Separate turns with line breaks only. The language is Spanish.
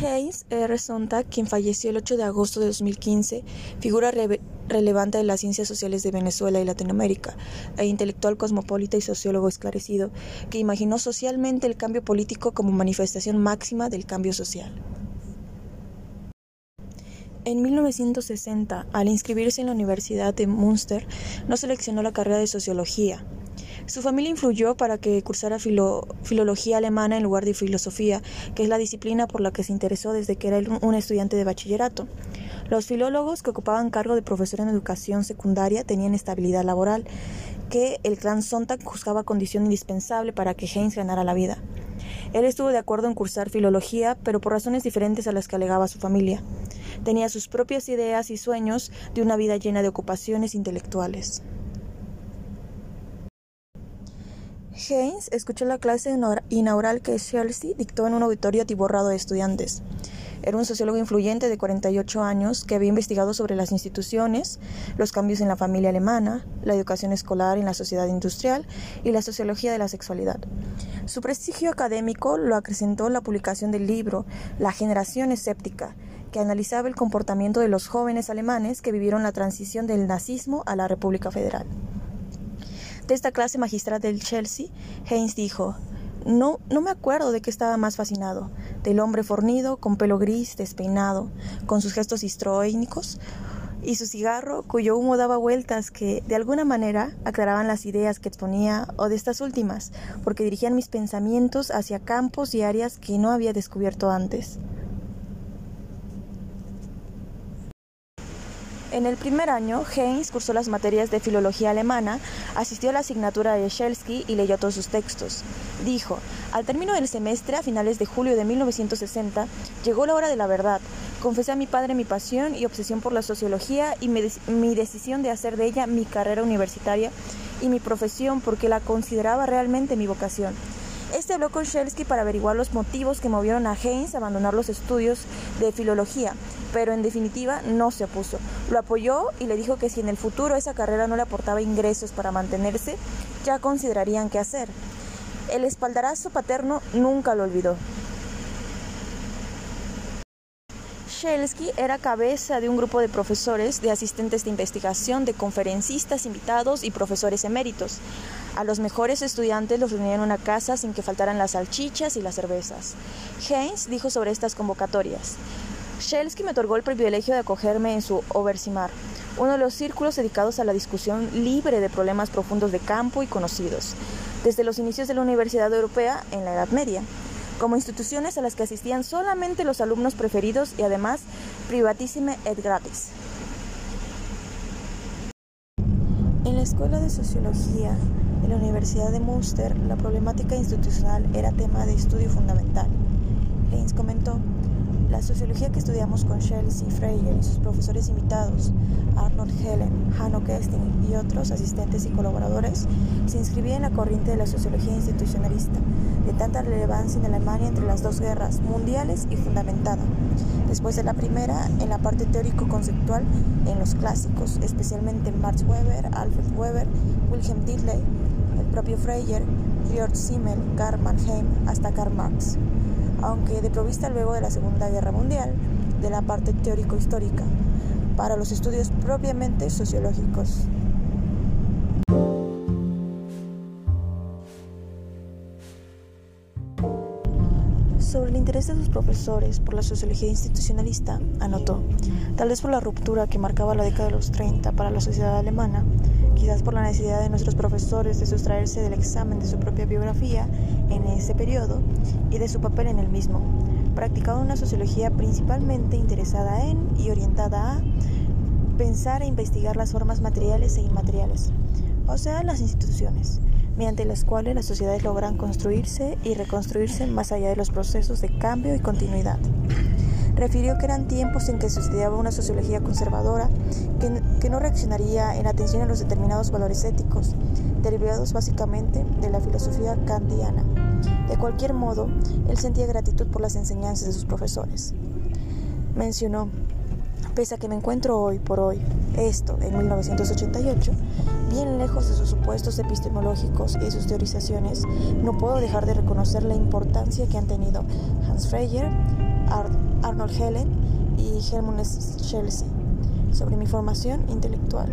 Heinz R. Sontag, quien falleció el 8 de agosto de 2015, figura relevante de las ciencias sociales de Venezuela y Latinoamérica, e intelectual cosmopolita y sociólogo esclarecido, que imaginó socialmente el cambio político como manifestación máxima del cambio social. En 1960, al inscribirse en la Universidad de Münster, no seleccionó la carrera de sociología, su familia influyó para que cursara filología alemana en lugar de filosofía, que es la disciplina por la que se interesó desde que era un estudiante de bachillerato. Los filólogos que ocupaban cargo de profesor en educación secundaria tenían estabilidad laboral, que el clan Sontag juzgaba condición indispensable para que Heinz ganara la vida. Él estuvo de acuerdo en cursar filología, pero por razones diferentes a las que alegaba su familia. Tenía sus propias ideas y sueños de una vida llena de ocupaciones intelectuales. Haynes escuchó la clase inaugural que Chelsea dictó en un auditorio atiborrado de estudiantes. Era un sociólogo influyente de 48 años que había investigado sobre las instituciones, los cambios en la familia alemana, la educación escolar en la sociedad industrial y la sociología de la sexualidad. Su prestigio académico lo acrecentó la publicación del libro La generación escéptica, que analizaba el comportamiento de los jóvenes alemanes que vivieron la transición del nazismo a la República Federal. De esta clase magistral del Chelsea, Haynes dijo, no, no me acuerdo de qué estaba más fascinado, del hombre fornido, con pelo gris, despeinado, con sus gestos histroénicos, y su cigarro, cuyo humo daba vueltas que, de alguna manera, aclaraban las ideas que exponía, o de estas últimas, porque dirigían mis pensamientos hacia campos y áreas que no había descubierto antes. En el primer año, Heinz cursó las materias de filología alemana, asistió a la asignatura de Shelsky y leyó todos sus textos. Dijo, al término del semestre, a finales de julio de 1960, llegó la hora de la verdad. Confesé a mi padre mi pasión y obsesión por la sociología y mi decisión de hacer de ella mi carrera universitaria y mi profesión porque la consideraba realmente mi vocación. Este habló con Shelsky para averiguar los motivos que movieron a Haynes a abandonar los estudios de filología, pero en definitiva no se opuso. Lo apoyó y le dijo que si en el futuro esa carrera no le aportaba ingresos para mantenerse, ya considerarían qué hacer. El espaldarazo paterno nunca lo olvidó. Shelsky era cabeza de un grupo de profesores, de asistentes de investigación, de conferencistas invitados y profesores eméritos. A los mejores estudiantes los reunían en una casa sin que faltaran las salchichas y las cervezas. Haynes dijo sobre estas convocatorias. Shelsky me otorgó el privilegio de acogerme en su Oversimar, uno de los círculos dedicados a la discusión libre de problemas profundos de campo y conocidos, desde los inicios de la Universidad Europea en la Edad Media como instituciones a las que asistían solamente los alumnos preferidos y además privatissime et gratis. En la Escuela de Sociología de la Universidad de Münster, la problemática institucional era tema de estudio fundamental. La sociología que estudiamos con Chelsea Freyer y sus profesores invitados, Arnold Helen, Hanno Kesting y otros asistentes y colaboradores, se inscribía en la corriente de la sociología institucionalista, de tanta relevancia en Alemania entre las dos guerras mundiales y fundamentada, después de la primera, en la parte teórico-conceptual en los clásicos, especialmente en Max Weber, Alfred Weber, Wilhelm Dilthey, el propio Freyer, Georg Simmel, Karl Mannheim, hasta Karl Marx aunque de provista luego de la Segunda Guerra Mundial, de la parte teórico-histórica, para los estudios propiamente sociológicos. Sobre el interés de sus profesores por la sociología institucionalista, anotó, tal vez por la ruptura que marcaba la década de los 30 para la sociedad alemana, quizás por la necesidad de nuestros profesores de sustraerse del examen de su propia biografía en ese periodo y de su papel en el mismo. Practicaba una sociología principalmente interesada en y orientada a pensar e investigar las formas materiales e inmateriales, o sea, las instituciones, mediante las cuales las sociedades logran construirse y reconstruirse más allá de los procesos de cambio y continuidad refirió que eran tiempos en que se estudiaba una sociología conservadora que, que no reaccionaría en atención a los determinados valores éticos, derivados básicamente de la filosofía kantiana. De cualquier modo, él sentía gratitud por las enseñanzas de sus profesores. Mencionó, pese a que me encuentro hoy por hoy, esto en 1988, bien lejos de sus supuestos epistemológicos y sus teorizaciones, no puedo dejar de reconocer la importancia que han tenido Hans Freyer, Arnold Helen y Helmut Schelse sobre mi formación intelectual.